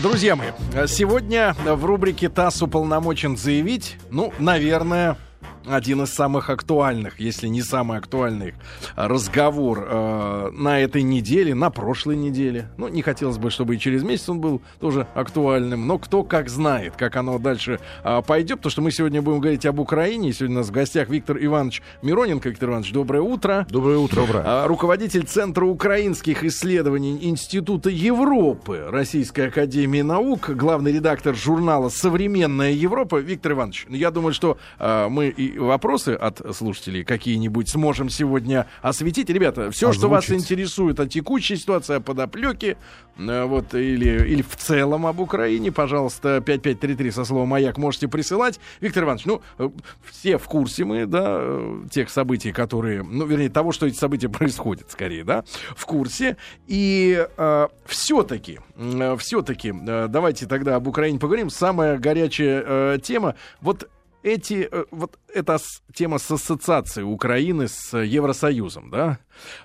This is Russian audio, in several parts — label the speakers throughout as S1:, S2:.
S1: Друзья мои, сегодня в рубрике «ТАСС уполномочен заявить», ну, наверное, один из самых актуальных, если не самый актуальный разговор э, на этой неделе, на прошлой неделе. Ну, не хотелось бы, чтобы и через месяц он был тоже актуальным, но кто как знает, как оно дальше э, пойдет, потому что мы сегодня будем говорить об Украине. Сегодня у нас в гостях Виктор Иванович Мироненко. Виктор Иванович, доброе утро.
S2: Доброе утро. Доброе.
S1: А, руководитель Центра украинских исследований Института Европы Российской Академии Наук, главный редактор журнала «Современная Европа». Виктор Иванович, ну, я думаю, что э, мы и вопросы от слушателей какие-нибудь сможем сегодня осветить. Ребята, все, Озвучить. что вас интересует о текущей ситуации, о подоплеке, э, вот, или, или в целом об Украине, пожалуйста, 5533 со словом «Маяк» можете присылать. Виктор Иванович, ну, э, все в курсе мы, да, э, тех событий, которые, ну, вернее, того, что эти события происходят, скорее, да, в курсе. И э, все-таки, э, все-таки, э, давайте тогда об Украине поговорим. Самая горячая э, тема, вот эти, э, вот эта тема с ассоциацией Украины с Евросоюзом, да,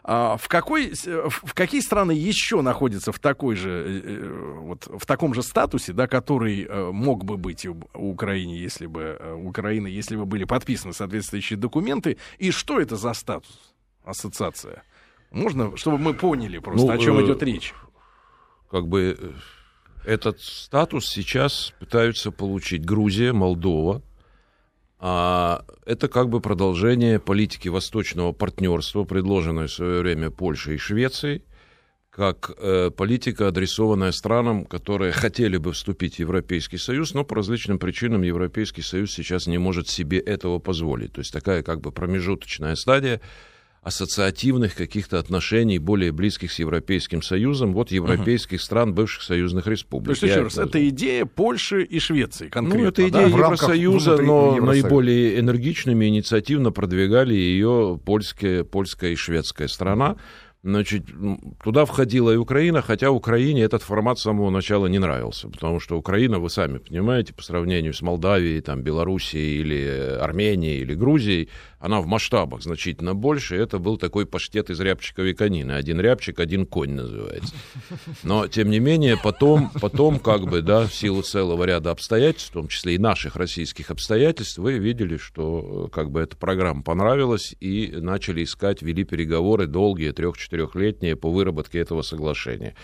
S1: а в, какой, в какие страны еще находятся в такой же, э, э, вот, в таком же статусе, да, который мог бы быть у, Украины, если бы, у Украины, если бы были подписаны соответствующие документы, и что это за статус, ассоциация? Можно, чтобы мы поняли просто, ну, о чем идет речь?
S2: Как бы этот статус сейчас пытаются получить Грузия, Молдова, а это как бы продолжение политики восточного партнерства, предложенной в свое время Польшей и Швецией, как э, политика, адресованная странам, которые хотели бы вступить в Европейский Союз, но по различным причинам Европейский Союз сейчас не может себе этого позволить. То есть такая как бы промежуточная стадия, ассоциативных каких-то отношений более близких с Европейским Союзом, вот европейских uh-huh. стран бывших союзных республик. То
S1: есть, еще раз, это идея Польши и Швеции конкретно,
S2: Ну, это идея да? Евросоюза, но Евросоюза. наиболее энергичными, инициативно продвигали ее польская, польская и шведская страна. Значит, туда входила и Украина, хотя Украине этот формат с самого начала не нравился, потому что Украина, вы сами понимаете, по сравнению с Молдавией, там, Белоруссией или Арменией или Грузией, она в масштабах значительно больше. Это был такой паштет из рябчиков и конины. Один рябчик, один конь называется. Но, тем не менее, потом, потом как бы, да, в силу целого ряда обстоятельств, в том числе и наших российских обстоятельств, вы видели, что как бы эта программа понравилась, и начали искать, вели переговоры долгие, трех-четырехлетние по выработке этого соглашения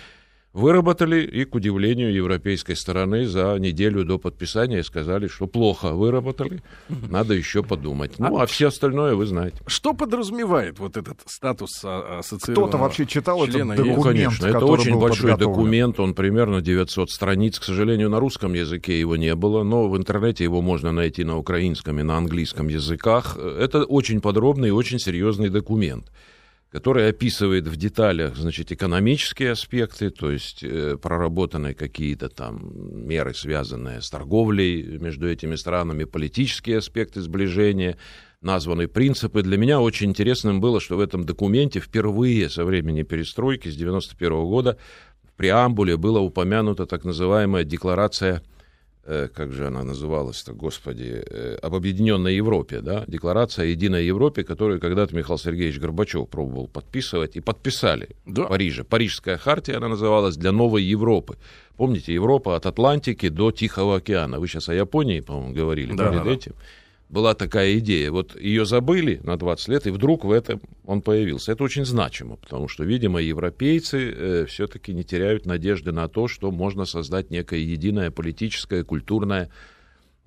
S2: выработали, и, к удивлению европейской стороны, за неделю до подписания сказали, что плохо выработали, надо еще подумать. Ну, а, а все остальное вы знаете.
S1: Что подразумевает вот этот статус ассоциированного
S2: Кто-то вообще читал этот документ, Ну, конечно, это очень большой документ, он примерно 900 страниц. К сожалению, на русском языке его не было, но в интернете его можно найти на украинском и на английском языках. Это очень подробный и очень серьезный документ который описывает в деталях, значит, экономические аспекты, то есть э, проработаны какие-то там меры, связанные с торговлей между этими странами, политические аспекты сближения, названы принципы. Для меня очень интересным было, что в этом документе впервые со времени перестройки с 91 года в преамбуле была упомянута так называемая декларация как же она называлась-то, господи, э, об объединенной Европе, да, декларация о единой Европе, которую когда-то Михаил Сергеевич Горбачев пробовал подписывать, и подписали да. в Париже. Парижская хартия, она называлась «Для новой Европы». Помните, Европа от Атлантики до Тихого океана. Вы сейчас о Японии, по-моему, говорили да, перед да, этим. Да была такая идея. Вот ее забыли на 20 лет, и вдруг в этом он появился. Это очень значимо, потому что, видимо, европейцы э, все-таки не теряют надежды на то, что можно создать некое единое политическое, культурное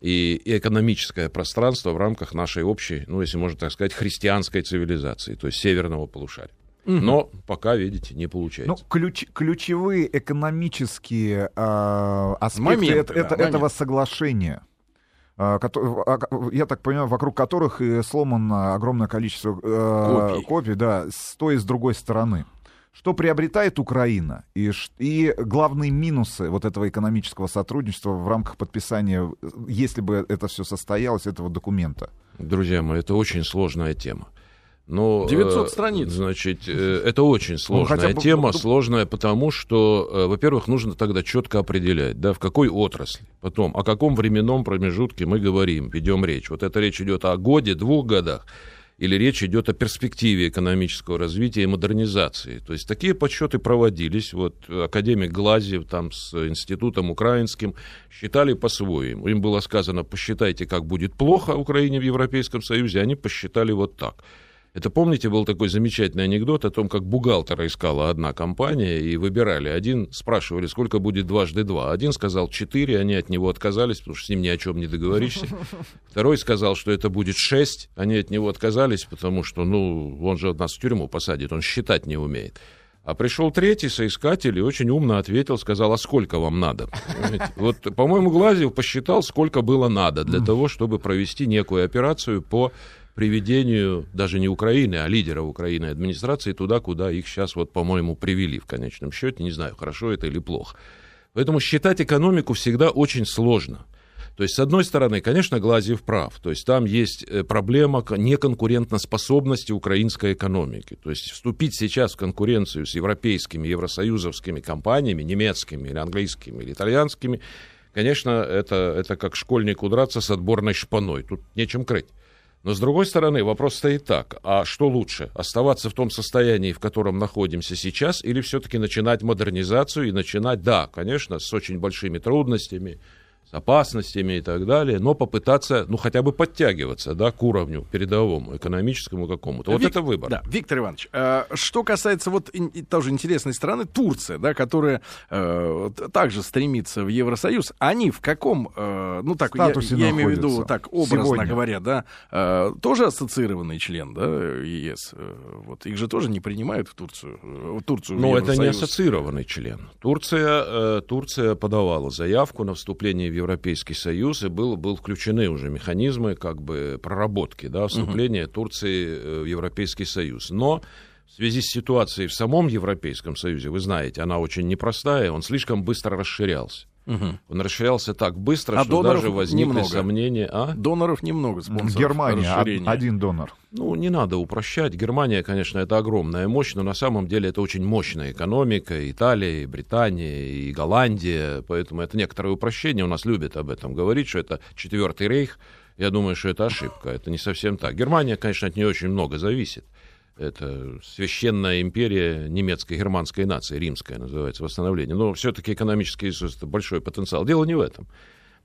S2: и, и экономическое пространство в рамках нашей общей, ну, если можно так сказать, христианской цивилизации, то есть северного полушария. Но пока, видите, не получается. Ну,
S3: ключ, ключевые экономические э, аспекты моменты, это, да, это, этого соглашения – я так понимаю, вокруг которых сломано огромное количество э, копий. копий, да, с той и с другой стороны. Что приобретает Украина и, и главные минусы вот этого экономического сотрудничества в рамках подписания, если бы это все состоялось, этого документа?
S2: Друзья мои, это очень сложная тема. Но,
S1: 900 э, страниц.
S2: Значит, э, это очень ну, сложная ну, тема, бы... сложная потому, что, э, во-первых, нужно тогда четко определять, да, в какой отрасли, потом, о каком временном промежутке мы говорим, ведем речь. Вот эта речь идет о годе, двух годах, или речь идет о перспективе экономического развития и модернизации. То есть такие подсчеты проводились. Вот академик Глазев там с институтом украинским считали по-своему. Им было сказано, посчитайте, как будет плохо Украине в Европейском Союзе. Они посчитали вот так. Это, помните, был такой замечательный анекдот о том, как бухгалтера искала одна компания и выбирали. Один спрашивали, сколько будет дважды два. Один сказал четыре, они от него отказались, потому что с ним ни о чем не договоришься. Второй сказал, что это будет шесть, они от него отказались, потому что, ну, он же нас в тюрьму посадит, он считать не умеет. А пришел третий соискатель и очень умно ответил, сказал, а сколько вам надо? Вот, по-моему, Глазев посчитал, сколько было надо для того, чтобы провести некую операцию по приведению даже не Украины, а лидеров Украины администрации туда, куда их сейчас, вот, по-моему, привели в конечном счете. Не знаю, хорошо это или плохо. Поэтому считать экономику всегда очень сложно. То есть, с одной стороны, конечно, Глазьев прав. То есть, там есть э, проблема неконкурентоспособности украинской экономики. То есть, вступить сейчас в конкуренцию с европейскими, евросоюзовскими компаниями, немецкими или английскими или итальянскими, конечно, это, это как школьнику драться с отборной шпаной. Тут нечем крыть. Но с другой стороны, вопрос стоит так, а что лучше, оставаться в том состоянии, в котором находимся сейчас, или все-таки начинать модернизацию и начинать, да, конечно, с очень большими трудностями, с опасностями и так далее, но попытаться, ну, хотя бы подтягиваться, да, к уровню передовому, экономическому какому-то. Вот Вик... это выбор.
S1: Да, Виктор Иванович, э, что касается вот и, тоже интересной страны, Турция, да, которая э, также стремится в Евросоюз, они в каком, э, ну, так, я, я имею в виду, так, образно сегодня. говоря, да, э, тоже ассоциированный член, да, ЕС, э, вот, их же тоже не принимают в Турцию, в Турцию
S2: Но это не ассоциированный член. Турция, э, Турция подавала заявку на вступление в Европейский Союз, и был, был включены уже механизмы как бы проработки да, вступления угу. Турции э, в Европейский Союз. Но в связи с ситуацией в самом Европейском Союзе, вы знаете, она очень непростая, он слишком быстро расширялся. Угу. Он расширялся так быстро, а что даже возникли немного. сомнения. А?
S1: Доноров немного, спонсоров.
S3: Германия, один донор.
S2: Ну, не надо упрощать. Германия, конечно, это огромная мощь, но на самом деле это очень мощная экономика. Италия, и Британия, и Голландия. Поэтому это некоторое упрощение. У нас любят об этом говорить, что это четвертый рейх. Я думаю, что это ошибка. Это не совсем так. Германия, конечно, от нее очень много зависит. Это священная империя немецкой германской нации, римская называется, восстановление. Но все-таки экономический ресурс это большой потенциал. Дело не в этом.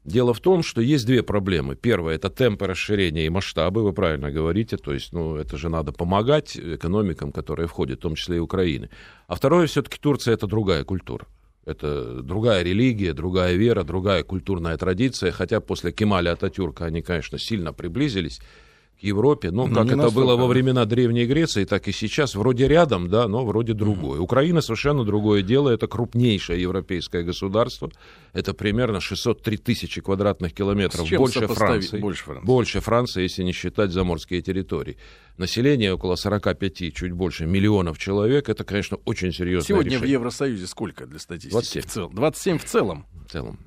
S2: Дело в том, что есть две проблемы. Первая – это темпы расширения и масштабы, вы правильно говорите, то есть, ну, это же надо помогать экономикам, которые входят, в том числе и Украины. А второе, все-таки Турция – это другая культура. Это другая религия, другая вера, другая культурная традиция, хотя после Кемаля Ататюрка они, конечно, сильно приблизились Европе, ну, как это настолько. было во времена Древней Греции, так и сейчас, вроде рядом, да, но вроде другое. Mm-hmm. Украина совершенно другое дело, это крупнейшее европейское государство, это примерно 603 тысячи квадратных километров, больше Франции, больше Франции, больше Франции, если не считать заморские территории. Население около 45, чуть больше миллионов человек, это, конечно, очень серьезное
S1: Сегодня
S2: решение.
S1: в Евросоюзе сколько для статистики?
S2: 27. В
S1: целом? 27 в целом?
S2: В целом.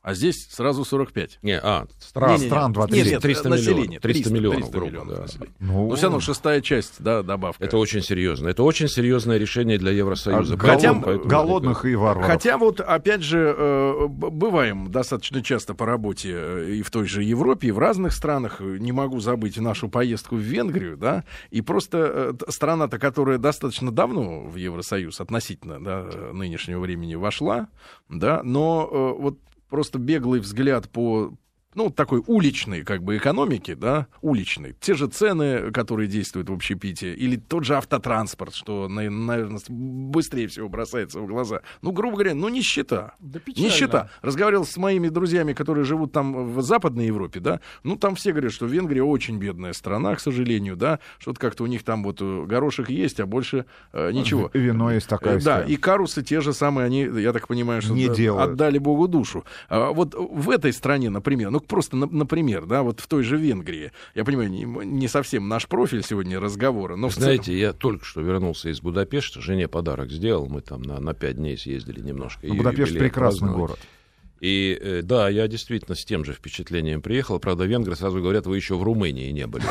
S1: А здесь сразу 45.
S2: Не, а, стран,
S1: не, не, стран 20. Нет, нет, 300
S2: населения. 300,
S1: 300
S2: миллионов,
S1: 300 грубо, миллионов да. Ну, Но все равно шестая часть, да, добавка.
S2: Это очень серьезно. Это очень серьезное решение для Евросоюза.
S3: А, хотя, голодных и варваров.
S1: Хотя вот, опять же, э, бываем достаточно часто по работе э, и в той же Европе, и в разных странах. Не могу забыть нашу поездку в Венгрию, да, и просто э, страна-то, которая достаточно давно в Евросоюз относительно да, нынешнего времени вошла, да, но вот просто беглый взгляд по ну, такой уличной, как бы, экономики, да, уличной. Те же цены, которые действуют в общепите, или тот же автотранспорт, что, наверное, быстрее всего бросается в глаза. Ну, грубо говоря, ну, нищета. Да нищета. Разговаривал с моими друзьями, которые живут там в Западной Европе, да, ну, там все говорят, что Венгрия очень бедная страна, к сожалению, да, что-то как-то у них там вот э, горошек есть, а больше э, ничего.
S3: Вино есть такая
S1: э, Да, и карусы те же самые, они, я так понимаю, что
S3: Не да,
S1: отдали Богу душу. А вот в этой стране, например, ну, просто, например, да, вот в той же Венгрии, я понимаю, не, не совсем наш профиль сегодня разговора, но
S2: Знаете, целом... я только что вернулся из Будапешта, жене подарок сделал, мы там на, на пять дней съездили немножко.
S3: Ну, Будапешт прекрасный город.
S2: И э, да, я действительно с тем же впечатлением приехал. Правда, венгры сразу говорят, вы еще в Румынии не были.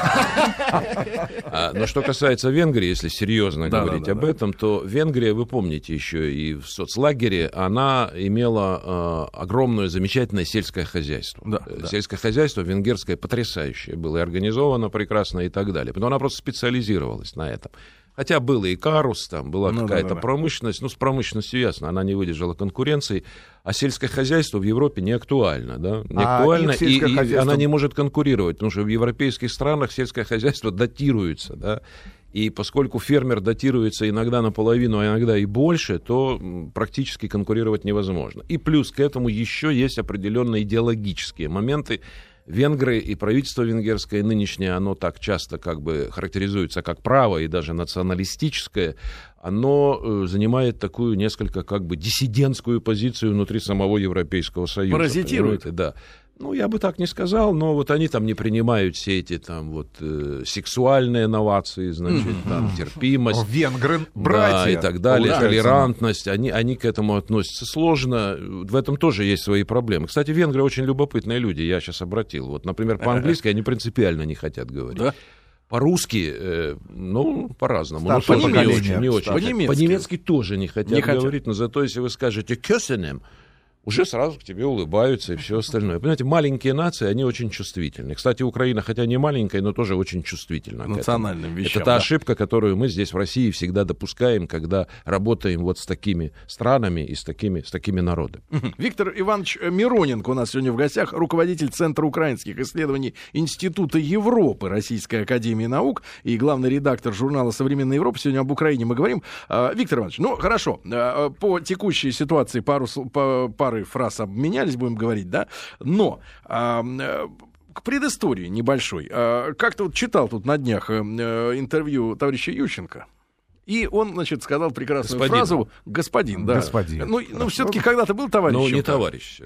S2: А, но что касается Венгрии, если серьезно говорить об этом, то Венгрия, вы помните, еще и в соцлагере, она имела э, огромное, замечательное сельское хозяйство. Э, сельское хозяйство венгерское потрясающее было и организовано прекрасно и так далее. Потому она просто специализировалась на этом. Хотя был и Карус, там была ну, какая-то да, да, промышленность. Ну, с промышленностью ясно, она не выдержала конкуренции. А сельское хозяйство в Европе не актуально, да? Не а актуально, и, и, хозяйство... она не может конкурировать, потому что в европейских странах сельское хозяйство датируется, да? И поскольку фермер датируется иногда наполовину, а иногда и больше, то практически конкурировать невозможно. И плюс к этому еще есть определенные идеологические моменты, венгры и правительство венгерское нынешнее, оно так часто как бы характеризуется как право и даже националистическое, оно э, занимает такую несколько как бы диссидентскую позицию внутри самого Европейского Союза.
S1: Паразитирует.
S2: Да. Ну, я бы так не сказал, но вот они там не принимают все эти там вот э, сексуальные новации, значит, mm-hmm. там терпимость.
S3: Венгры, братья.
S2: Да, и так далее, толерантность. Они, они к этому относятся сложно. В этом тоже есть свои проблемы. Кстати, венгры очень любопытные люди, я сейчас обратил. Вот, например, по-английски они принципиально не хотят говорить. Да? По-русски, э, ну, по-разному.
S1: Ну, по-немецки не очень. Не
S2: очень по-немецки. по-немецки тоже не хотят не говорить, хотят. но зато если вы скажете «кёсенем», уже сразу к тебе улыбаются и все остальное. Понимаете, маленькие нации, они очень чувствительны. Кстати, Украина, хотя не маленькая, но тоже очень чувствительна.
S1: Национальным вещам.
S2: Это та да. ошибка, которую мы здесь в России всегда допускаем, когда работаем вот с такими странами и с такими, с такими народами.
S1: Виктор Иванович Мироненко у нас сегодня в гостях, руководитель Центра украинских исследований Института Европы Российской Академии Наук и главный редактор журнала «Современная Европа». Сегодня об Украине мы говорим. А, Виктор Иванович, ну хорошо, а, по текущей ситуации пару, пару пары фраз обменялись, будем говорить, да, но э, к предыстории небольшой. А, как-то вот читал тут на днях э, интервью товарища Ющенко. И он, значит, сказал прекрасную господин. фразу «господин». Да.
S3: Господин.
S1: Ну, ну все-таки когда-то был товарищ.
S2: Ну, не товарищ.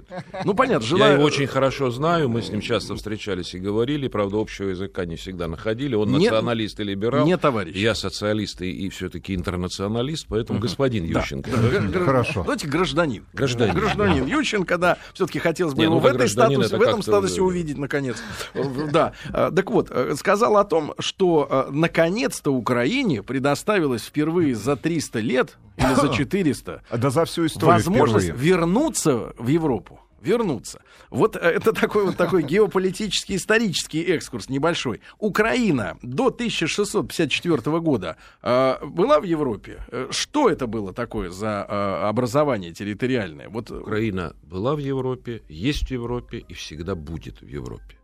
S1: Ну, понятно.
S2: Желаю... Я его очень хорошо знаю, мы с ним часто встречались и говорили, правда, общего языка не всегда находили. Он не, националист и либерал.
S1: Не товарищ.
S2: Я социалист и, и все-таки интернационалист, поэтому uh-huh. господин да. Ющенко.
S1: Да. Хорошо. Давайте гражданин. Гражданин. Гражданин да. Ющенко, да. Все-таки хотелось бы не, его ну, в, этой статусе, в этом статусе увидеть, наконец. Да. А, так вот, э, сказал о том, что э, наконец-то Украине предоставилось впервые за три 300 лет или за 400
S3: да за всю историю
S1: возможность впервые. вернуться в Европу вернуться. Вот э, это такой вот такой геополитический исторический экскурс небольшой. Украина до 1654 года э, была в Европе. Э, что это было такое за э, образование территориальное? Вот
S2: Украина была в Европе, есть в Европе и всегда будет в Европе.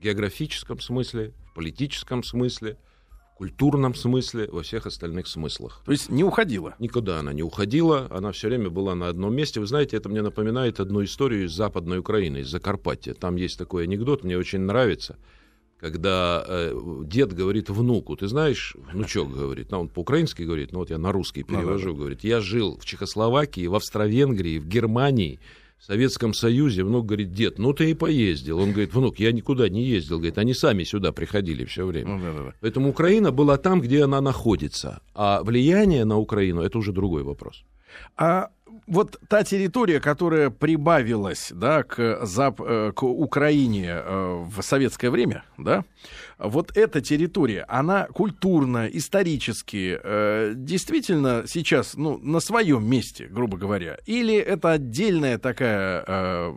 S2: В географическом смысле, в политическом смысле, культурном смысле, во всех остальных смыслах.
S1: То есть не уходила?
S2: Никуда она не уходила, она все время была на одном месте. Вы знаете, это мне напоминает одну историю из Западной Украины, из Закарпатья. Там есть такой анекдот, мне очень нравится, когда э, дед говорит внуку, ты знаешь, внучок говорит, ну, он по-украински говорит, ну вот я на русский перевожу, говорит, я жил в Чехословакии, в Австро-Венгрии, в Германии, в Советском Союзе, внук говорит, дед, ну ты и поездил. Он говорит, внук, я никуда не ездил. Говорит, они сами сюда приходили все время. Ну, да, да, да. Поэтому Украина была там, где она находится. А влияние на Украину, это уже другой вопрос.
S1: А вот та территория, которая прибавилась да, к, зап, э, к Украине э, в советское время, да, вот эта территория, она культурно, исторически э, действительно сейчас ну, на своем месте, грубо говоря? Или это отдельная такая,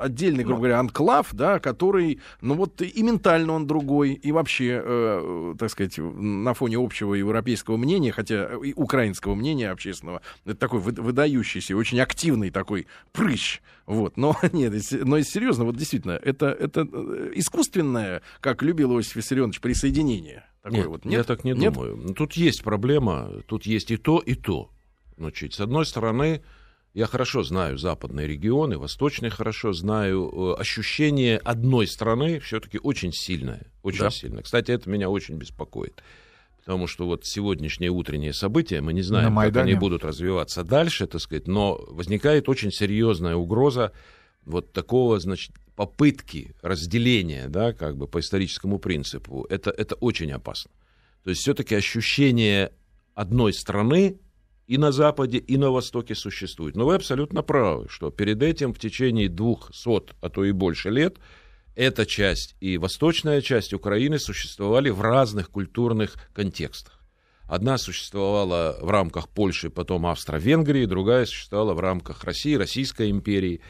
S1: отдельный, грубо говоря, анклав, да, который, ну вот и ментально он другой, и вообще, так сказать, на фоне общего европейского мнения, хотя и украинского мнения общественного, это такой выдающийся, очень активный такой прыщ, вот, но нет, но серьезно, вот действительно, это, это э, искусственное, как любил Иосиф Виссарионович, присоединение.
S2: Такое нет, вот. нет, я так не нет? думаю. Ну, тут есть проблема, тут есть и то, и то. Значит, с одной стороны, я хорошо знаю западные регионы, восточные хорошо знаю. Э, ощущение одной страны все-таки очень сильное. Очень да? сильное. Кстати, это меня очень беспокоит. Потому что вот сегодняшние утренние события, мы не знаем, как они будут развиваться дальше, так сказать, но возникает очень серьезная угроза вот такого, значит, попытки разделения, да, как бы по историческому принципу, это, это очень опасно. То есть все-таки ощущение одной страны и на Западе, и на Востоке существует. Но вы абсолютно правы, что перед этим в течение двухсот, а то и больше лет, эта часть и восточная часть Украины существовали в разных культурных контекстах. Одна существовала в рамках Польши, потом Австро-Венгрии, другая существовала в рамках России, Российской империи.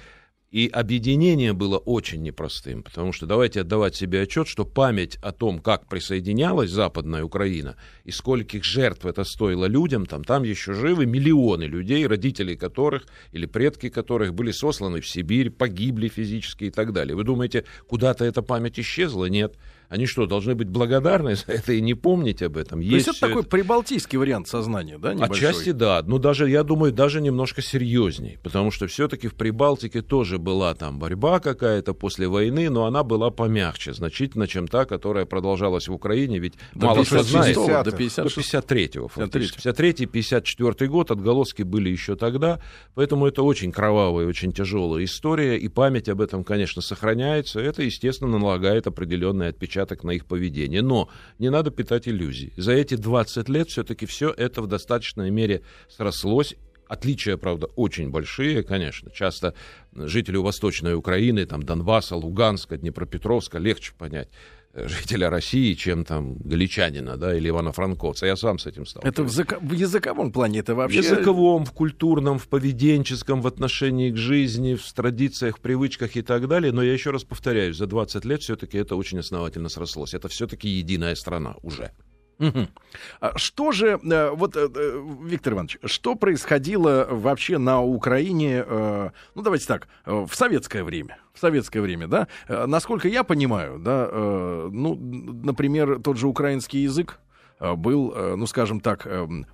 S2: И объединение было очень непростым, потому что давайте отдавать себе отчет, что память о том, как присоединялась Западная Украина и скольких жертв это стоило людям, там, там еще живы миллионы людей, родители которых или предки которых были сосланы в Сибирь, погибли физически и так далее. Вы думаете, куда-то эта память исчезла? Нет. Они что, должны быть благодарны за это и не помнить об этом?
S1: То есть, есть это такой это... прибалтийский вариант сознания, да,
S2: небольшой? Отчасти да, но даже, я думаю, даже немножко серьезней, потому что все-таки в Прибалтике тоже была там борьба какая-то после войны, но она была помягче, значительно, чем та, которая продолжалась в Украине, ведь до мало кто знает. До 53-го, фактически. 53-54 год, отголоски были еще тогда, поэтому это очень кровавая, очень тяжелая история, и память об этом, конечно, сохраняется, это, естественно, налагает определенный отпечаток отпечаток на их поведение. Но не надо питать иллюзий. За эти 20 лет все-таки все это в достаточной мере срослось. Отличия, правда, очень большие, конечно. Часто жителю Восточной Украины, там, Донбасса, Луганска, Днепропетровска легче понять жителя России, чем там галичанина, да, или Ивана-Франковца. Я сам с этим стал.
S1: Это в, язык... в языковом плане это вообще...
S2: В языковом, в культурном, в поведенческом, в отношении к жизни, в традициях, в привычках и так далее. Но я еще раз повторяю, за 20 лет все-таки это очень основательно срослось. Это все-таки единая страна уже.
S1: А что же, э, вот, э, э, Виктор Иванович, что происходило вообще на Украине, ну, давайте так, в советское время? В советское время, да? Насколько я понимаю, да, ну, например, тот же украинский язык, был, ну, скажем так,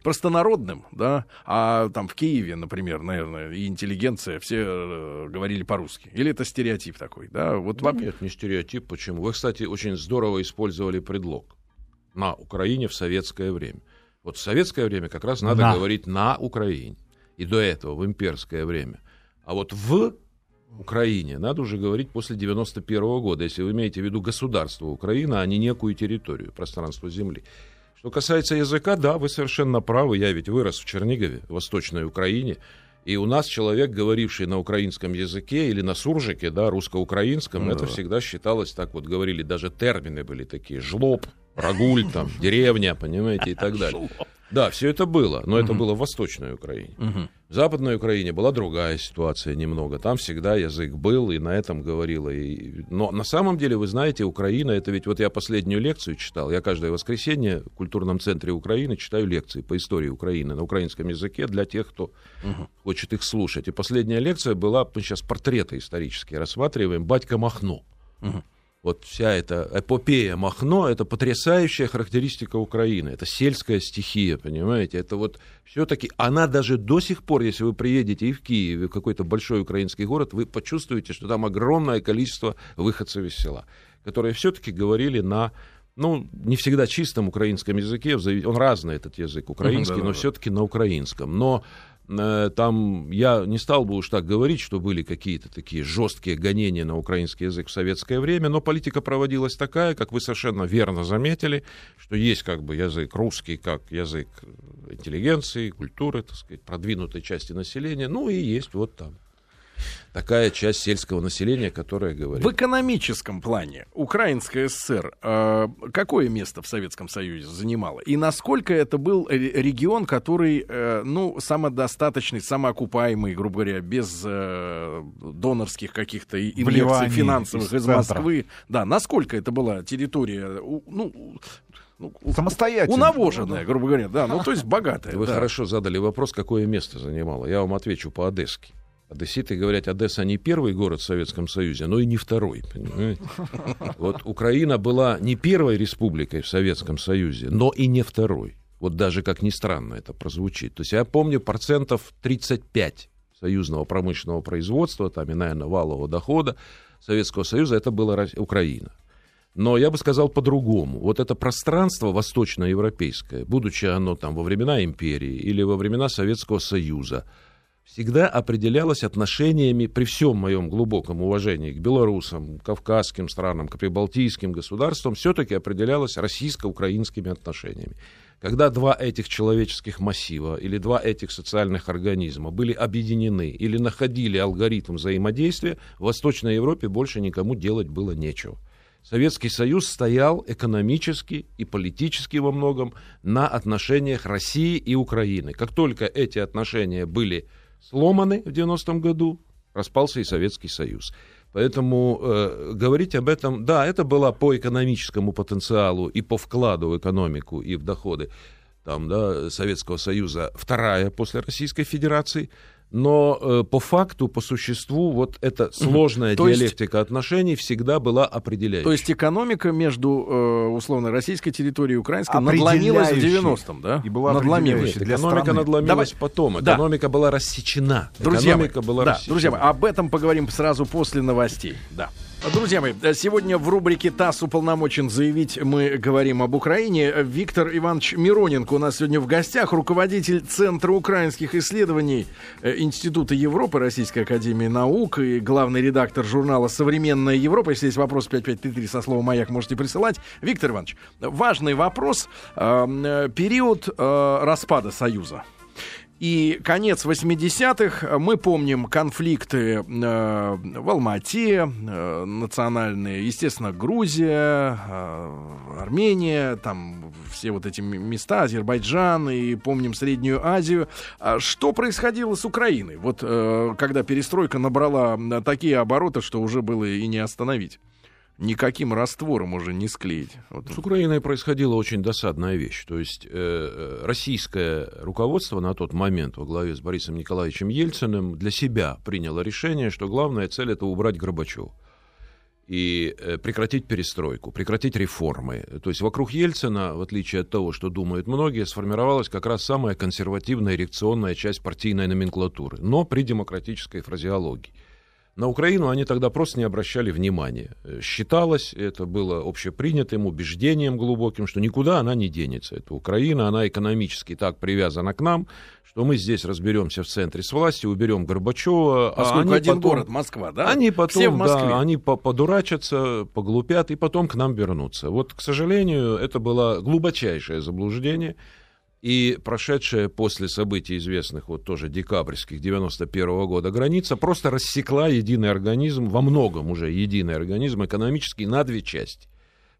S1: простонародным, да, а там в Киеве, например, наверное, и интеллигенция все говорили по-русски. Или это стереотип такой, да?
S2: Вот ну, Нет, не стереотип, почему? Вы, кстати, очень здорово использовали предлог на Украине в советское время. Вот в советское время как раз надо на. говорить на Украине. И до этого, в имперское время. А вот в Украине надо уже говорить после 91 -го года, если вы имеете в виду государство Украина, а не некую территорию, пространство земли. Что касается языка, да, вы совершенно правы. Я ведь вырос в Чернигове, в Восточной Украине. И у нас человек, говоривший на украинском языке или на суржике, да, русско-украинском, ну, это да. всегда считалось, так вот говорили, даже термины были такие, жлоб, Рагуль, там, деревня, понимаете, и так далее. Да, все это было, но это было в Восточной Украине. В Западной Украине была другая ситуация немного. Там всегда язык был, и на этом говорила. И... Но на самом деле, вы знаете, Украина, это ведь вот я последнюю лекцию читал. Я каждое воскресенье в культурном центре Украины читаю лекции по истории Украины на украинском языке для тех, кто угу. хочет их слушать. И последняя лекция была, мы сейчас портреты исторические рассматриваем, «Батька Махно». Угу вот вся эта эпопея Махно, это потрясающая характеристика Украины. Это сельская стихия, понимаете? Это вот все-таки, она даже до сих пор, если вы приедете и в Киев, и в какой-то большой украинский город, вы почувствуете, что там огромное количество выходцев из села, которые все-таки говорили на ну, не всегда чистом украинском языке, он разный этот язык украинский, но все-таки на украинском. Но там я не стал бы уж так говорить, что были какие-то такие жесткие гонения на украинский язык в советское время, но политика проводилась такая, как вы совершенно верно заметили, что есть как бы язык русский, как язык интеллигенции, культуры, так сказать, продвинутой части населения, ну и есть вот там такая часть сельского населения, которая говорит.
S1: В экономическом плане Украинская ССР э, какое место в Советском Союзе занимала? И насколько это был регион, который, э, ну, самодостаточный, самоокупаемый, грубо говоря, без э, донорских каких-то инъекций финансовых из, из Москвы? Да, насколько это была территория, ну,
S3: ну, самостоятельно.
S1: Унавоженная, грубо говоря, да, ну то есть богатая.
S2: Вы
S1: да.
S2: хорошо задали вопрос, какое место занимала. Я вам отвечу по-одесски. Одесситы говорят, Одесса не первый город в Советском Союзе, но и не второй. Понимаете? Вот Украина была не первой республикой в Советском Союзе, но и не второй. Вот даже как ни странно это прозвучит. То есть я помню процентов 35 союзного промышленного производства, там и, наверное, валового дохода Советского Союза, это была Украина. Но я бы сказал по-другому. Вот это пространство восточноевропейское, будучи оно там во времена империи или во времена Советского Союза, всегда определялось отношениями, при всем моем глубоком уважении к белорусам, кавказским странам, к прибалтийским государствам, все-таки определялось российско-украинскими отношениями. Когда два этих человеческих массива или два этих социальных организма были объединены или находили алгоритм взаимодействия, в Восточной Европе больше никому делать было нечего. Советский Союз стоял экономически и политически во многом на отношениях России и Украины. Как только эти отношения были сломаны в 90-м году, распался и Советский Союз. Поэтому э, говорить об этом, да, это было по экономическому потенциалу и по вкладу в экономику и в доходы там, да, Советского Союза вторая после Российской Федерации но э, по факту, по существу, вот эта сложная угу. диалектика есть, отношений всегда была определяющей.
S1: То есть экономика между, э, условно, российской территорией и украинской надломилась в 90-м, да?
S2: И была надломилась. Для экономика страны. надломилась Давай. потом. Экономика да. была рассечена.
S1: Друзья
S2: экономика
S1: мои, была да, рассечена. Друзья мои, об этом поговорим сразу после новостей. Да. Друзья мои, сегодня в рубрике «ТАСС уполномочен заявить» мы говорим об Украине. Виктор Иванович Мироненко у нас сегодня в гостях, руководитель Центра украинских исследований э, Института Европы Российской Академии Наук и главный редактор журнала «Современная Европа». Если есть вопрос 5533 со словом «Маяк» можете присылать. Виктор Иванович, важный вопрос. Э, период э, распада Союза. И конец 80-х, мы помним конфликты э, в Алмате, э, национальные, естественно, Грузия, э, Армения, там все вот эти места, Азербайджан, и помним Среднюю Азию. А что происходило с Украиной? Вот э, когда перестройка набрала такие обороты, что уже было и не остановить никаким раствором уже не склеить.
S2: Вот. С Украиной происходила очень досадная вещь. То есть э, э, российское руководство на тот момент во главе с Борисом Николаевичем Ельциным для себя приняло решение, что главная цель это убрать Горбачева и э, прекратить перестройку, прекратить реформы. То есть вокруг Ельцина, в отличие от того, что думают многие, сформировалась как раз самая консервативная реакционная часть партийной номенклатуры, но при демократической фразеологии. На Украину они тогда просто не обращали внимания. Считалось, это было общепринятым убеждением глубоким, что никуда она не денется. Это Украина, она экономически так привязана к нам, что мы здесь разберемся в центре с властью, уберем Горбачева.
S1: А Поскольку а один потом, город Москва, да?
S2: Они потом, Все в Москве. да, они подурачатся, поглупят и потом к нам вернутся. Вот, к сожалению, это было глубочайшее заблуждение. И прошедшая после событий известных, вот тоже декабрьских 91 -го года граница, просто рассекла единый организм, во многом уже единый организм экономический на две части.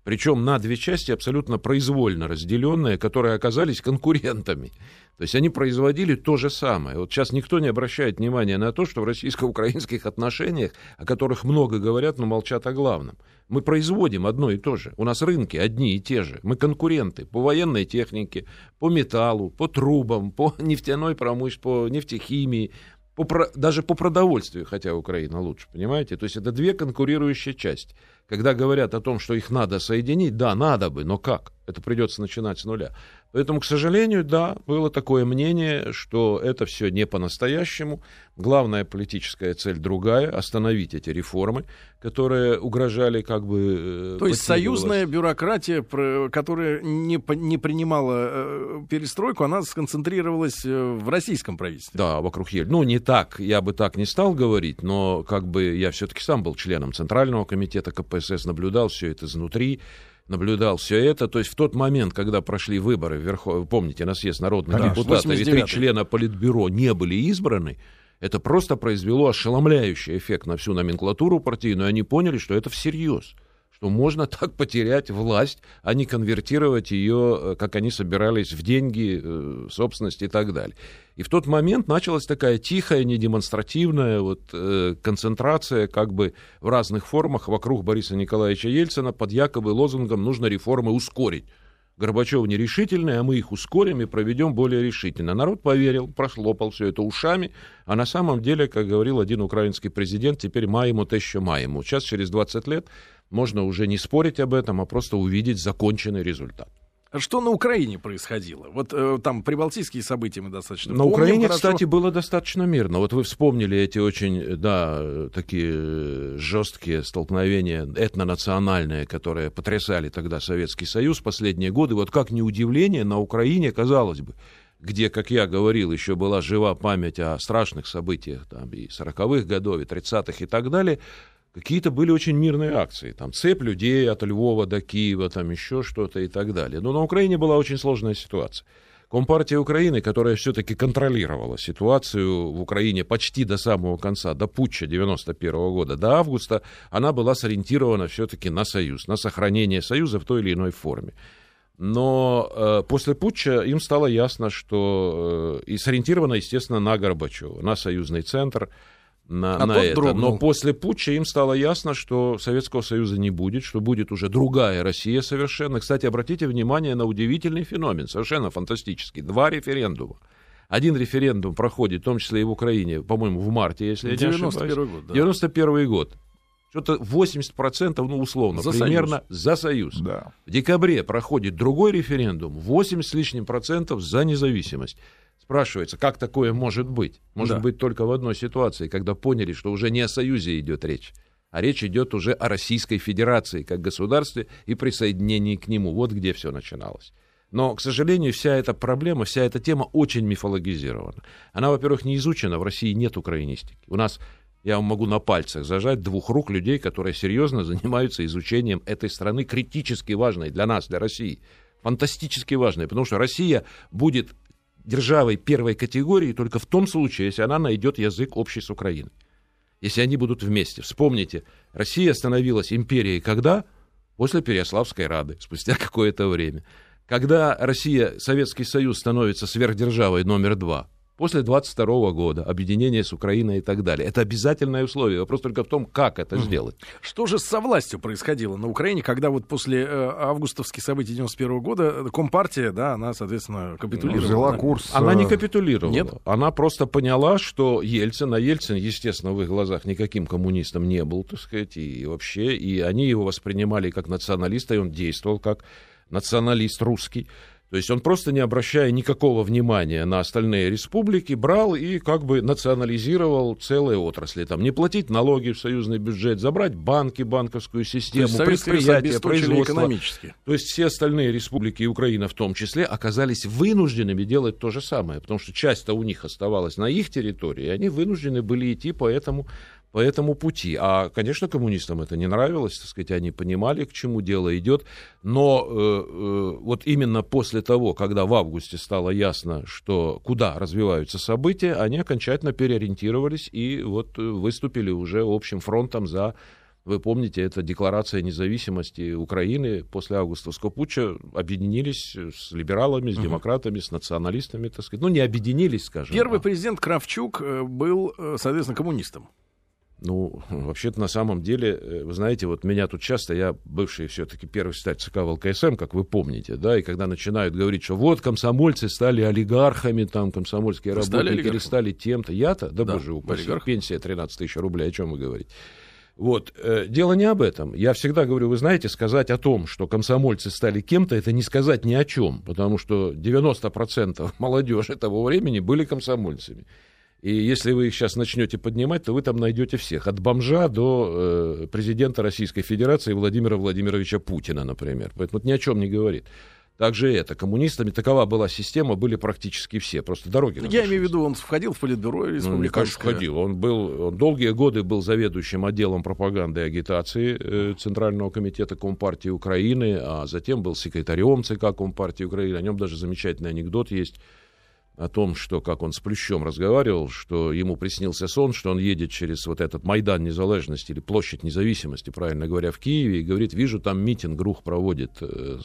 S2: Причем на две части абсолютно произвольно разделенные, которые оказались конкурентами. То есть они производили то же самое. Вот сейчас никто не обращает внимания на то, что в российско-украинских отношениях, о которых много говорят, но молчат о главном. Мы производим одно и то же. У нас рынки одни и те же. Мы конкуренты по военной технике, по металлу, по трубам, по нефтяной промышленности, по нефтехимии, по, даже по продовольствию, хотя Украина лучше, понимаете? То есть это две конкурирующие части. Когда говорят о том, что их надо соединить, да, надо бы, но как? Это придется начинать с нуля. Поэтому, к сожалению, да, было такое мнение, что это все не по-настоящему. Главная политическая цель другая — остановить эти реформы, которые угрожали как бы...
S1: Э, То есть союзная бюрократия, которая не, не принимала э, перестройку, она сконцентрировалась э, в российском правительстве.
S2: Да, вокруг Ель. Ну, не так, я бы так не стал говорить, но как бы я все-таки сам был членом Центрального комитета КПСС, наблюдал все это изнутри наблюдал все это. То есть в тот момент, когда прошли выборы, Верхов... помните, на съезд народных Конечно, депутатов, и три члена Политбюро не были избраны, это просто произвело ошеломляющий эффект на всю номенклатуру партийную. Они поняли, что это всерьез что можно так потерять власть, а не конвертировать ее, э, как они собирались, в деньги, э, собственность и так далее. И в тот момент началась такая тихая, недемонстративная вот, э, концентрация как бы в разных формах вокруг Бориса Николаевича Ельцина под якобы лозунгом «нужно реформы ускорить». Горбачев нерешительный, а мы их ускорим и проведем более решительно. Народ поверил, прошлопал все это ушами, а на самом деле, как говорил один украинский президент, теперь маему то еще маему. Сейчас, через 20 лет, можно уже не спорить об этом, а просто увидеть законченный результат.
S1: Что на Украине происходило? Вот э, там прибалтийские события мы достаточно
S2: На помним, Украине, хорошо. кстати, было достаточно мирно. Вот вы вспомнили эти очень, да, такие жесткие столкновения этнонациональные, которые потрясали тогда Советский Союз последние годы. Вот как не удивление, на Украине, казалось бы, где, как я говорил, еще была жива память о страшных событиях там, и 40-х годов, и 30-х и так далее, Какие-то были очень мирные акции, там цепь людей от Львова до Киева, там еще что-то и так далее. Но на Украине была очень сложная ситуация. Компартия Украины, которая все-таки контролировала ситуацию в Украине почти до самого конца, до путча 91 года, до августа, она была сориентирована все-таки на союз, на сохранение союза в той или иной форме. Но э, после путча им стало ясно, что... Э, и сориентировано, естественно, на Горбачева, на союзный центр, на, а на это. Дрогнул. Но после путча им стало ясно, что Советского Союза не будет, что будет уже другая Россия совершенно. Кстати, обратите внимание на удивительный феномен, совершенно фантастический. Два референдума. Один референдум проходит, в том числе и в Украине, по-моему, в марте, если я не ошибаюсь. Год, да. 91 год. Что-то 80%, ну, условно, за примерно союз. за союз. Да. В декабре проходит другой референдум, 80 с лишним процентов за независимость. Спрашивается, как такое может быть? Может да. быть только в одной ситуации, когда поняли, что уже не о Союзе идет речь, а речь идет уже о Российской Федерации как государстве и присоединении к нему. Вот где все начиналось. Но, к сожалению, вся эта проблема, вся эта тема очень мифологизирована. Она, во-первых, не изучена, в России нет украинистики. У нас, я вам могу на пальцах зажать двух рук людей, которые серьезно занимаются изучением этой страны, критически важной для нас, для России. Фантастически важной, потому что Россия будет державой первой категории только в том случае, если она найдет язык общий с Украиной. Если они будут вместе. Вспомните, Россия становилась империей когда? После Переяславской Рады, спустя какое-то время. Когда Россия, Советский Союз становится сверхдержавой номер два, после 22 года, объединение с Украиной и так далее. Это обязательное условие. Вопрос только в том, как это сделать.
S1: Что же со властью происходило на Украине, когда вот после э, августовских событий 91 года Компартия, да, она, соответственно, капитулировала?
S3: Взяла курс.
S2: Она не э, капитулировала. Нет? Она просто поняла, что Ельцин, а Ельцин, естественно, в их глазах никаким коммунистом не был, так сказать, и вообще, и они его воспринимали как националиста, и он действовал как националист русский. То есть он просто не обращая никакого внимания на остальные республики, брал и как бы национализировал целые отрасли. Там не платить налоги в союзный бюджет, забрать банки, банковскую систему, предприятия, производство. Экономически. То есть все остальные республики и Украина в том числе оказались вынужденными делать то же самое, потому что часть-то у них оставалась на их территории, и они вынуждены были идти по этому по этому пути. А, конечно, коммунистам это не нравилось, так сказать, они понимали, к чему дело идет, но э, э, вот именно после того, когда в августе стало ясно, что куда развиваются события, они окончательно переориентировались и вот выступили уже общим фронтом за вы помните, это декларация независимости Украины после августовского путча. Объединились с либералами, с демократами, с националистами, так сказать. Ну, не объединились, скажем.
S1: Первый а... президент Кравчук э, был, соответственно, коммунистом.
S2: Ну, вообще-то на самом деле, э, вы знаете, вот меня тут часто, я бывший все-таки первый стать ЦК ВЛКСМ, как вы помните, да, и когда начинают говорить, что вот комсомольцы стали олигархами, там комсомольские стали работники или стали тем-то, я-то, да, да боже упаси, пенсия 13 тысяч рублей, о чем вы говорите? Вот. Э, дело не об этом. Я всегда говорю, вы знаете, сказать о том, что комсомольцы стали кем-то, это не сказать ни о чем, потому что 90% молодежи того времени были комсомольцами. И если вы их сейчас начнете поднимать, то вы там найдете всех. От бомжа до э, президента Российской Федерации Владимира Владимировича Путина, например. Поэтому это ни о чем не говорит. Также это. Коммунистами такова была система, были практически все. Просто дороги
S1: Я имею в виду, он входил в политбюро республиканское? Ну, конечно,
S2: входил. Он, был, он долгие годы был заведующим отделом пропаганды и агитации э, Центрального комитета Компартии Украины, а затем был секретарем ЦК Компартии Украины. О нем даже замечательный анекдот есть о том, что, как он с Плющом разговаривал, что ему приснился сон, что он едет через вот этот Майдан Незалежности или Площадь Независимости, правильно говоря, в Киеве, и говорит, вижу, там митинг Рух проводит, э,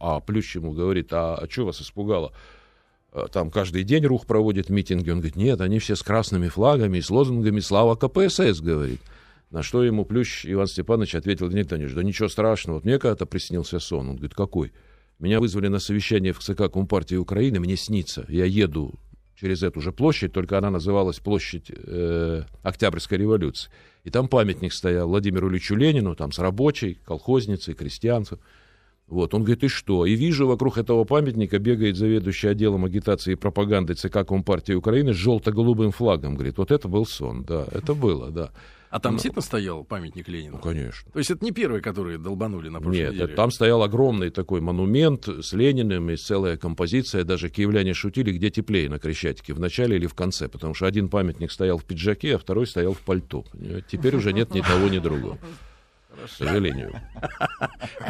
S2: а Плющ ему говорит, а, а что вас испугало? «А там каждый день Рух проводит митинги. Он говорит, нет, они все с красными флагами и с лозунгами «Слава КПСС», говорит. На что ему Плющ Иван Степанович ответил, нет, Танюш, да ничего страшного, вот мне когда-то приснился сон. Он говорит, какой? Меня вызвали на совещание в ЦК Компартии Украины, мне снится, я еду через эту же площадь, только она называлась площадь э, Октябрьской революции. И там памятник стоял Владимиру Ильичу Ленину, там с рабочей, колхозницей, крестьянцем. Вот, он говорит, и что? И вижу, вокруг этого памятника бегает заведующий отделом агитации и пропаганды ЦК Компартии Украины с желто-голубым флагом. Говорит, вот это был сон, да, это было, да.
S1: А там Но... действительно стоял памятник Ленину?
S2: Ну, конечно.
S1: То есть это не первые, которые долбанули на прошлой
S2: Нет,
S1: неделе?
S2: там стоял огромный такой монумент с Лениным и целая композиция. Даже киевляне шутили, где теплее на Крещатике, в начале или в конце. Потому что один памятник стоял в пиджаке, а второй стоял в пальто. Теперь уже нет ни того, ни другого. К сожалению.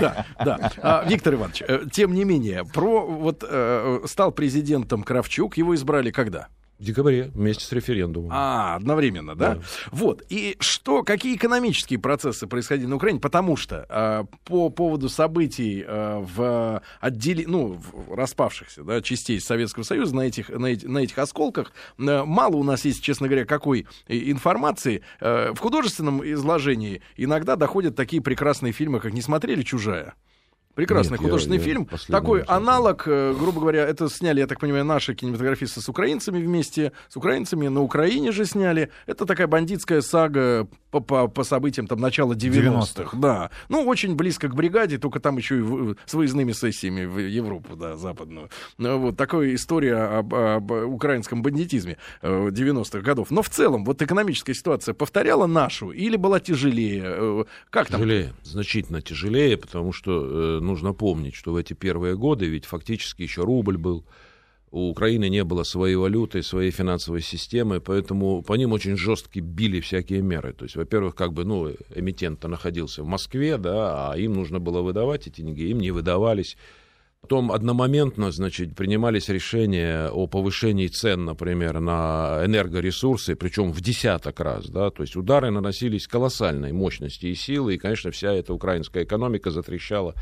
S1: Да, да. А, Виктор Иванович, э, тем не менее, про вот э, стал президентом Кравчук, его избрали когда?
S2: В декабре, вместе с референдумом.
S1: А, одновременно, да? да? Вот. И что, какие экономические процессы происходили на Украине? Потому что э, по поводу событий э, в отделе, ну, в распавшихся да, частей Советского Союза на этих, на, эти, на этих осколках э, мало у нас есть, честно говоря, какой информации. Э, в художественном изложении иногда доходят такие прекрасные фильмы, как «Не смотрели чужая». Прекрасный Нет, художественный я, фильм. Я Такой аналог, э, грубо говоря, это сняли, я так понимаю, наши кинематографисты с украинцами вместе. С украинцами на Украине же сняли. Это такая бандитская сага по, по, по событиям там начала 90-х. 90 да. Ну, очень близко к бригаде, только там еще и в, с выездными сессиями в Европу, да, западную. Ну, вот такая история об, об украинском бандитизме 90-х э, годов. Но в целом, вот экономическая ситуация повторяла нашу или была тяжелее? Э, как
S2: там? Тяжелее, значительно тяжелее, потому что нужно помнить, что в эти первые годы ведь фактически еще рубль был, у Украины не было своей валюты, своей финансовой системы, поэтому по ним очень жестко били всякие меры. То есть, во-первых, как бы, ну, эмитент находился в Москве, да, а им нужно было выдавать эти деньги, им не выдавались. Потом одномоментно, значит, принимались решения о повышении цен, например, на энергоресурсы, причем в десяток раз, да, то есть удары наносились колоссальной мощности и силы, и, конечно, вся эта украинская экономика затрещала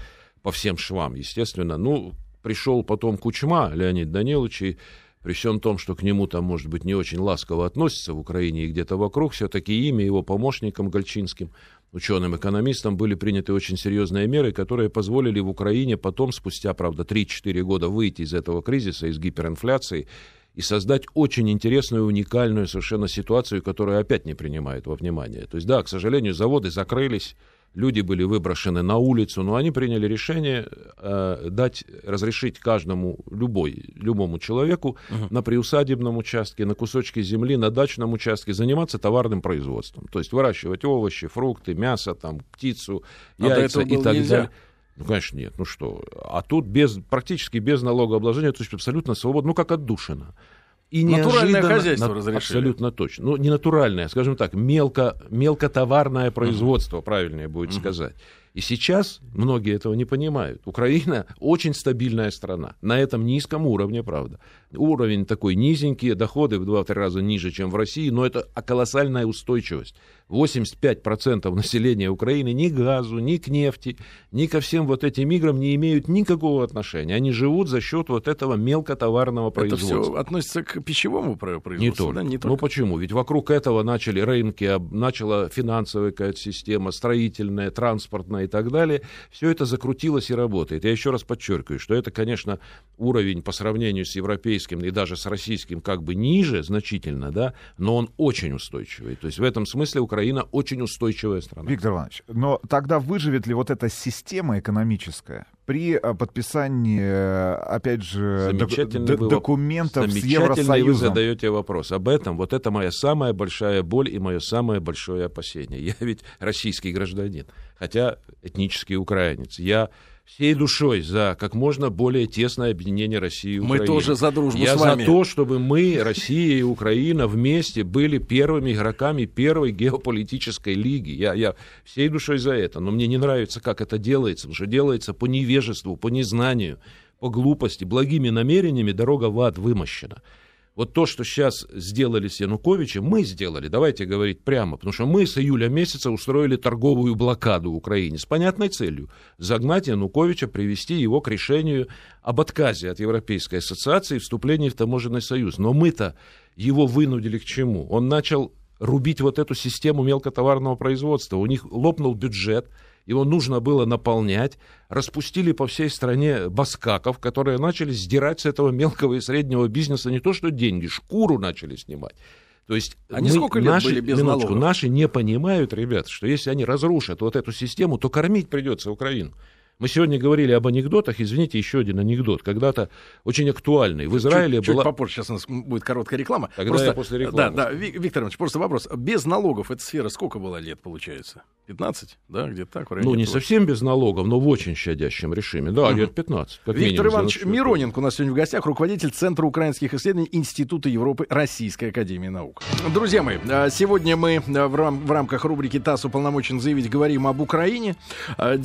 S2: по всем швам, естественно. Ну, пришел потом Кучма, Леонид Данилович, и при всем том, что к нему там, может быть, не очень ласково относятся в Украине и где-то вокруг, все-таки ими, его помощникам Гольчинским, ученым-экономистам, были приняты очень серьезные меры, которые позволили в Украине потом, спустя, правда, 3-4 года выйти из этого кризиса, из гиперинфляции, и создать очень интересную, уникальную совершенно ситуацию, которую опять не принимают во внимание. То есть, да, к сожалению, заводы закрылись, люди были выброшены на улицу, но они приняли решение э, дать, разрешить каждому, любой, любому человеку uh-huh. на приусадебном участке, на кусочке земли, на дачном участке заниматься товарным производством. То есть выращивать овощи, фрукты, мясо, там, птицу, а яйца и так нельзя? далее. Ну, конечно, нет. Ну что? А тут без, практически без налогообложения, то есть абсолютно свободно, ну, как отдушина.
S1: И натуральное хозяйство на, разрешили.
S2: Абсолютно точно. Ну, не натуральное, скажем так, мелко, мелкотоварное производство, uh-huh. правильнее будет uh-huh. сказать. И сейчас многие этого не понимают. Украина очень стабильная страна. На этом низком уровне, правда. Уровень такой низенький, доходы в 2-3 раза ниже, чем в России, но это колоссальная устойчивость. 85% населения Украины ни к газу, ни к нефти, ни ко всем вот этим играм не имеют никакого отношения. Они живут за счет вот этого мелкотоварного производства. Это
S1: все относится к пищевому производству,
S2: не только.
S1: Да?
S2: Не только. Ну почему? Ведь вокруг этого начали рынки, начала финансовая система, строительная, транспортная и так далее. Все это закрутилось и работает. Я еще раз подчеркиваю, что это, конечно, уровень по сравнению с европейским и даже с российским как бы ниже значительно, да, но он очень устойчивый. То есть в этом смысле Украина очень устойчивая страна.
S3: Виктор Иванович, но тогда выживет ли вот эта система экономическая при э, подписании, э, опять же, д- вы, документов с Евросоюзом?
S2: вы задаете вопрос. Об этом, вот это моя самая большая боль и мое самое большое опасение. Я ведь российский гражданин, хотя этнический украинец. Я всей душой за как можно более тесное объединение России и Украины.
S1: Мы тоже за дружбу
S2: Я
S1: с вами.
S2: за то, чтобы мы, Россия и Украина, вместе были первыми игроками первой геополитической лиги. Я, я всей душой за это. Но мне не нравится, как это делается, потому что делается по невежеству, по незнанию, по глупости, благими намерениями дорога в ад вымощена. Вот то, что сейчас сделали с Януковичем, мы сделали, давайте говорить прямо, потому что мы с июля месяца устроили торговую блокаду в Украине с понятной целью – загнать Януковича, привести его к решению об отказе от Европейской ассоциации и вступлении в таможенный союз. Но мы-то его вынудили к чему? Он начал рубить вот эту систему мелкотоварного производства. У них лопнул бюджет – его нужно было наполнять, распустили по всей стране баскаков, которые начали сдирать с этого мелкого и среднего бизнеса не то что деньги, шкуру начали снимать. То есть
S1: они мы, сколько лет
S2: наши,
S1: были без
S2: минуточку,
S1: налогов?
S2: Наши не понимают, ребят, что если они разрушат вот эту систему, то кормить придется Украину. Мы сегодня говорили об анекдотах. Извините, еще один анекдот. Когда-то очень актуальный. В Израиле
S1: чуть,
S2: была...
S1: Чуть попозже, сейчас у нас будет короткая реклама.
S2: Тогда просто... я после рекламы.
S1: Да, да, Виктор Иванович, просто вопрос. Без налогов эта сфера сколько была лет, получается? 15, да, где-то так?
S2: Ну, не совсем без налогов, но в очень щадящем режиме. Да, угу. лет 15.
S1: Как Виктор Иванович Мироненко у нас сегодня в гостях, руководитель Центра украинских исследований Института Европы Российской Академии Наук. Друзья мои, а, сегодня мы а, в, рам- в рамках рубрики «ТАСС уполномочен заявить» говорим об Украине. А,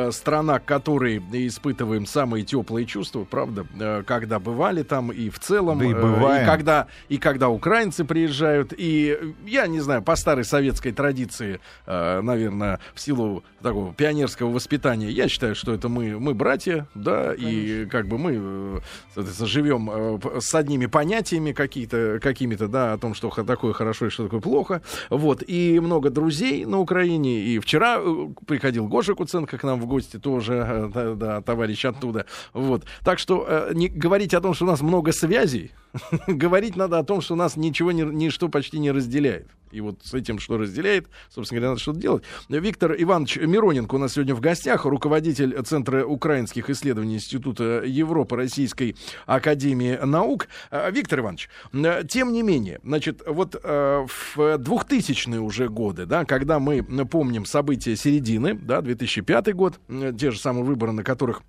S1: действительно, страна, к которой испытываем самые теплые чувства, правда, э, когда бывали там и в целом, да и, э, и когда и когда украинцы приезжают, и я не знаю, по старой советской традиции, э, наверное, в силу такого пионерского воспитания, я считаю, что это мы мы братья, да, Конечно. и как бы мы живем с одними понятиями какие-то какими-то, да, о том, что такое хорошо и что такое плохо, вот, и много друзей на Украине, и вчера приходил Гоша Куценко к нам в гости тоже, да, да, товарищ оттуда. Вот. Так что э, не говорить о том, что у нас много связей, говорить надо о том, что нас ничего, не, ничто почти не разделяет. И вот с этим, что разделяет, собственно говоря, надо что-то делать. Виктор Иванович Мироненко у нас сегодня в гостях, руководитель Центра украинских исследований Института Европы Российской Академии Наук. Э, Виктор Иванович, э, тем не менее, значит, вот э, в 2000-е уже годы, да, когда мы помним события середины, да, 2005 год, те же самые выборы, на которых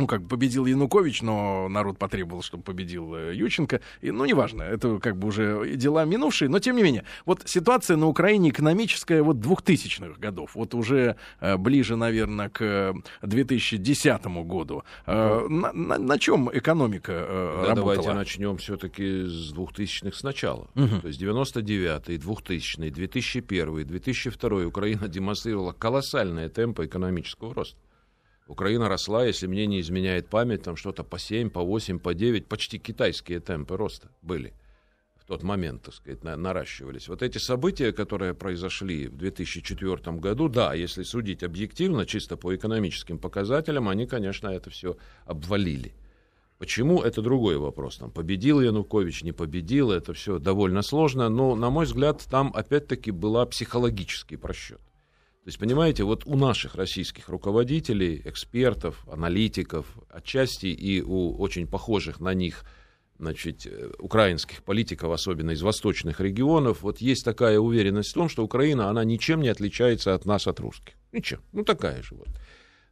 S1: ну, как бы победил Янукович, но народ потребовал, чтобы победил э, Юченко. И, ну, неважно, это как бы уже дела минувшие, но тем не менее. Вот ситуация на Украине экономическая вот 2000-х годов, вот уже э, ближе, наверное, к 2010 году. Э, на, на, на чем экономика э, да, работала?
S2: Давайте начнем все-таки с 2000-х сначала. Угу. То есть 99-й, 2000-й, 2001 2002 Украина демонстрировала колоссальные темпы экономического роста. Украина росла, если мне не изменяет память, там что-то по 7, по 8, по 9, почти китайские темпы роста были в тот момент, так сказать, на, наращивались. Вот эти события, которые произошли в 2004 году, да, если судить объективно, чисто по экономическим показателям, они, конечно, это все обвалили. Почему, это другой вопрос. Там, победил Янукович, не победил, это все довольно сложно, но, на мой взгляд, там опять-таки была психологический просчет. То есть, понимаете, вот у наших российских руководителей, экспертов, аналитиков, отчасти и у очень похожих на них значит, э, украинских политиков, особенно из восточных регионов, вот есть такая уверенность в том, что Украина, она ничем не отличается от нас, от русских. Ничем. Ну, такая же вот.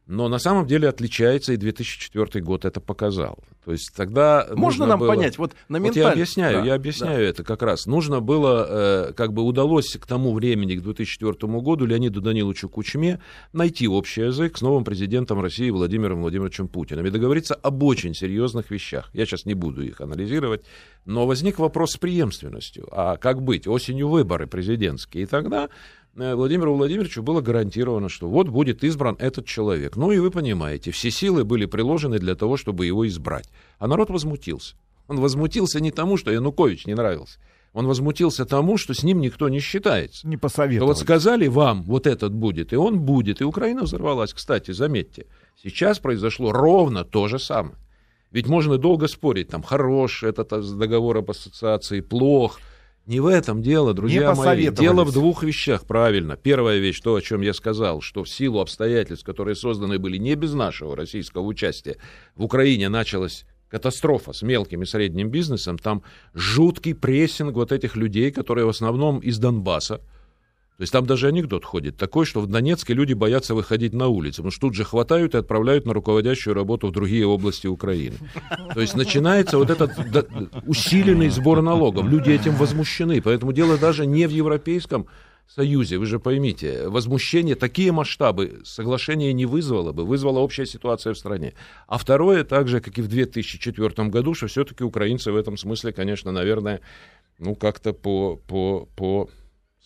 S2: Но на самом деле отличается, и 2004 год это показал. То есть тогда...
S1: Можно нам было... понять, вот на
S2: менталь... Вот я объясняю, да, я объясняю да. это как раз. Нужно было, э, как бы удалось к тому времени, к 2004 году, Леониду Даниловичу Кучме найти общий язык с новым президентом России Владимиром Владимировичем Путиным и договориться об очень серьезных вещах. Я сейчас не буду их анализировать, но возник вопрос с преемственностью. А как быть? Осенью выборы президентские. И тогда Владимиру Владимировичу было гарантировано, что вот будет избран этот человек. Ну и вы понимаете, все силы были приложены для того, чтобы его избрать. А народ возмутился. Он возмутился не тому, что Янукович не нравился. Он возмутился тому, что с ним никто не считается.
S3: Не посоветовали.
S2: Вот сказали вам, вот этот будет, и он будет. И Украина взорвалась. Кстати, заметьте, сейчас произошло ровно то же самое. Ведь можно долго спорить, там, хорош этот договор об ассоциации, плох. Не в этом дело, друзья мои. Дело в двух вещах, правильно. Первая вещь, то, о чем я сказал, что в силу обстоятельств, которые созданы были не без нашего российского участия, в Украине началась катастрофа с мелким и средним бизнесом, там жуткий прессинг вот этих людей, которые в основном из Донбасса, то есть там даже анекдот ходит такой, что в Донецке люди боятся выходить на улицу, потому что тут же хватают и отправляют на руководящую работу в другие области Украины. То есть начинается вот этот усиленный сбор налогов. Люди этим возмущены. Поэтому дело даже не в Европейском Союзе, вы же поймите, возмущение, такие масштабы соглашение не вызвало бы, вызвала общая ситуация в стране. А второе, так же, как и в 2004 году, что все-таки украинцы в этом смысле, конечно, наверное, ну, как-то по, по, по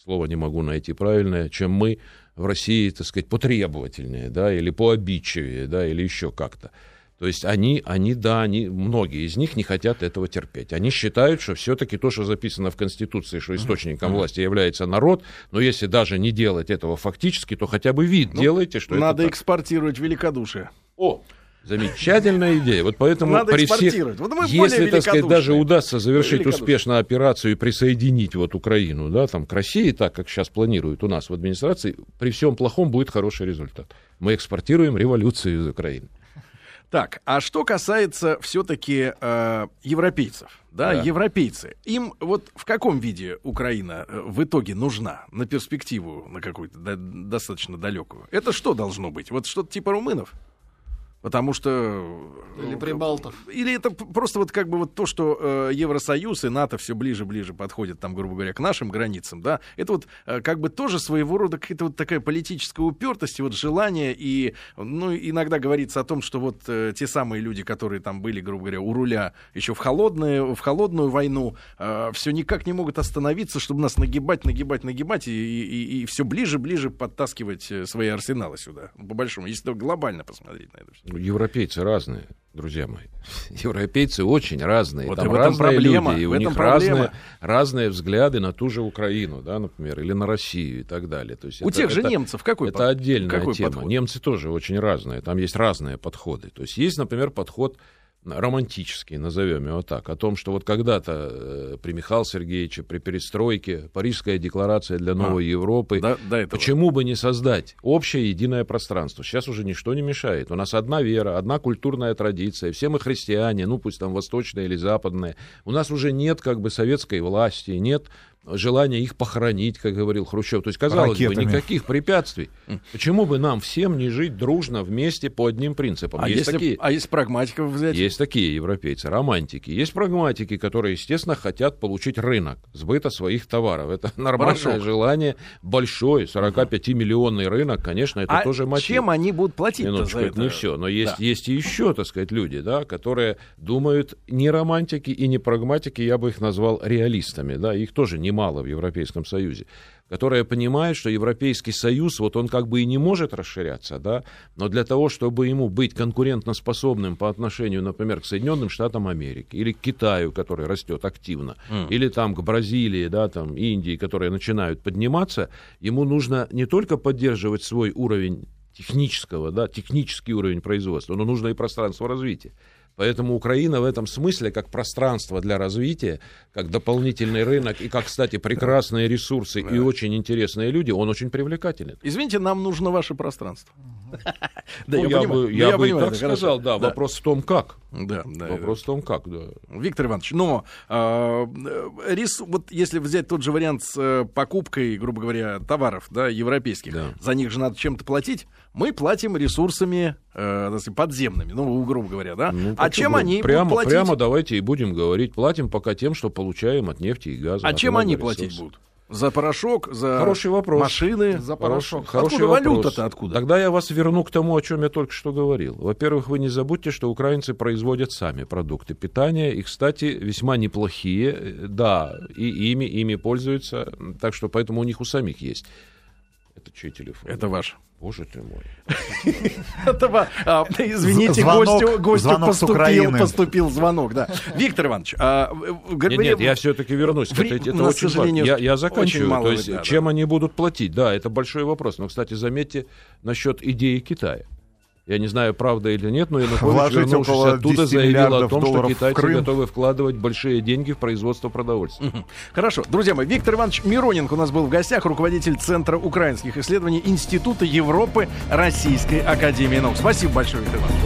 S2: слово не могу найти правильное, чем мы в России, так сказать, потребовательнее, да, или пообидчивее, да, или еще как-то. То есть они, они, да, они, многие из них не хотят этого терпеть. Они считают, что все-таки то, что записано в Конституции, что источником власти является народ, но если даже не делать этого фактически, то хотя бы вид ну, делайте, что
S1: надо это Надо экспортировать великодушие.
S2: О, Замечательная идея. Вот поэтому Надо при всех, вот если, так сказать, даже удастся завершить успешно операцию и присоединить вот Украину, да, там, к России, так как сейчас планируют у нас в администрации, при всем плохом будет хороший результат. Мы экспортируем революцию из Украины.
S1: Так, а что касается все-таки э, европейцев, да, да, европейцы, им вот в каком виде Украина э, в итоге нужна на перспективу, на какую-то да, достаточно далекую? Это что должно быть? Вот что-то типа румынов? Потому что...
S4: Или прибалтов.
S1: Или это просто вот как бы вот то, что э, Евросоюз и НАТО все ближе-ближе подходят, там, грубо говоря, к нашим границам, да, это вот э, как бы тоже своего рода какая-то вот такая политическая упертость, и вот желание, и, ну, иногда говорится о том, что вот э, те самые люди, которые там были, грубо говоря, у руля еще в, холодные, в холодную войну, э, все никак не могут остановиться, чтобы нас нагибать, нагибать, нагибать, и, и, и все ближе-ближе подтаскивать э, свои арсеналы сюда, по большому, если глобально посмотреть на это все.
S2: Европейцы разные, друзья мои. Европейцы очень разные. Вот Там разные проблема, люди, и у них разные, разные взгляды на ту же Украину, да, например, или на Россию и так далее. То есть
S1: у
S2: это,
S1: тех же
S2: это,
S1: немцев какой
S2: Это под... отдельная какой тема. Подход? Немцы тоже очень разные. Там есть разные подходы. То есть есть, например, подход романтический, назовем его так, о том, что вот когда-то э, при Михаиле Сергеевиче, при перестройке, Парижская декларация для новой а, Европы, да, до почему бы не создать общее единое пространство? Сейчас уже ничто не мешает. У нас одна вера, одна культурная традиция, все мы христиане, ну пусть там восточные или западные. У нас уже нет как бы советской власти, нет желание их похоронить, как говорил Хрущев. То есть, казалось Ракетами. бы, никаких препятствий. Почему бы нам всем не жить дружно вместе по одним принципам?
S1: А, есть если, такие, а есть прагматиков взять?
S2: Есть такие европейцы, романтики. Есть прагматики, которые, естественно, хотят получить рынок сбыта своих товаров. Это нормальное Порошок. желание. Большой, 45-миллионный рынок, конечно, это
S1: а
S2: тоже мотив.
S1: чем они будут платить
S2: Минуточку, за это? не все. Но есть, да. есть и еще, так сказать, люди, да, которые думают не романтики и не прагматики, я бы их назвал реалистами. Да, их тоже не немало в Европейском Союзе, которая понимает, что Европейский Союз, вот он как бы и не может расширяться, да, но для того, чтобы ему быть конкурентоспособным по отношению, например, к Соединенным Штатам Америки или к Китаю, который растет активно, mm. или там к Бразилии, да, там Индии, которые начинают подниматься, ему нужно не только поддерживать свой уровень технического, да, технический уровень производства, но нужно и пространство развития. Поэтому Украина в этом смысле как пространство для развития, как дополнительный рынок и как, кстати, прекрасные ресурсы и очень интересные люди, он очень привлекателен.
S1: Извините, нам нужно ваше пространство.
S2: Да, ну, я бы, я бы и так сказал, да, вопрос в том, как. Да, да. Вопрос в том, как, да.
S1: Виктор Иванович, но а, рис, вот если взять тот же вариант с э, покупкой, грубо говоря, товаров, да, европейских, за них же надо чем-то платить, мы платим ресурсами э, подземными, ну, грубо говоря, да. Ну, а чем они
S2: прямо,
S1: будут платить?
S2: Прямо давайте и будем говорить, платим пока тем, что получаем от нефти и газа.
S1: А чем они платить будут? За порошок, за
S2: Хороший вопрос.
S1: машины.
S2: За порошок.
S1: Хороший откуда валюта-то откуда?
S2: Тогда я вас верну к тому, о чем я только что говорил. Во-первых, вы не забудьте, что украинцы производят сами продукты питания. И, кстати, весьма неплохие. Да, и ими, ими пользуются. Так что поэтому у них у самих есть.
S1: Это чей телефон? Это ваш.
S2: Боже ты мой.
S1: А, извините, гостю, поступил, поступил звонок, да. Виктор Иванович, а,
S2: нет, я все-таки вернусь. Это, очень важно. Я, я заканчиваю. То есть, да, чем они будут платить? Да, это большой вопрос. Но, кстати, заметьте насчет идеи Китая. Я не знаю, правда или нет, но Янукович, вернувшись оттуда, заявил о том, что китайцы готовы вкладывать большие деньги в производство продовольствия.
S1: Хорошо. Друзья мои, Виктор Иванович Мироненко у нас был в гостях, руководитель Центра украинских исследований Института Европы Российской Академии Наук. Спасибо большое, Виктор Иванович.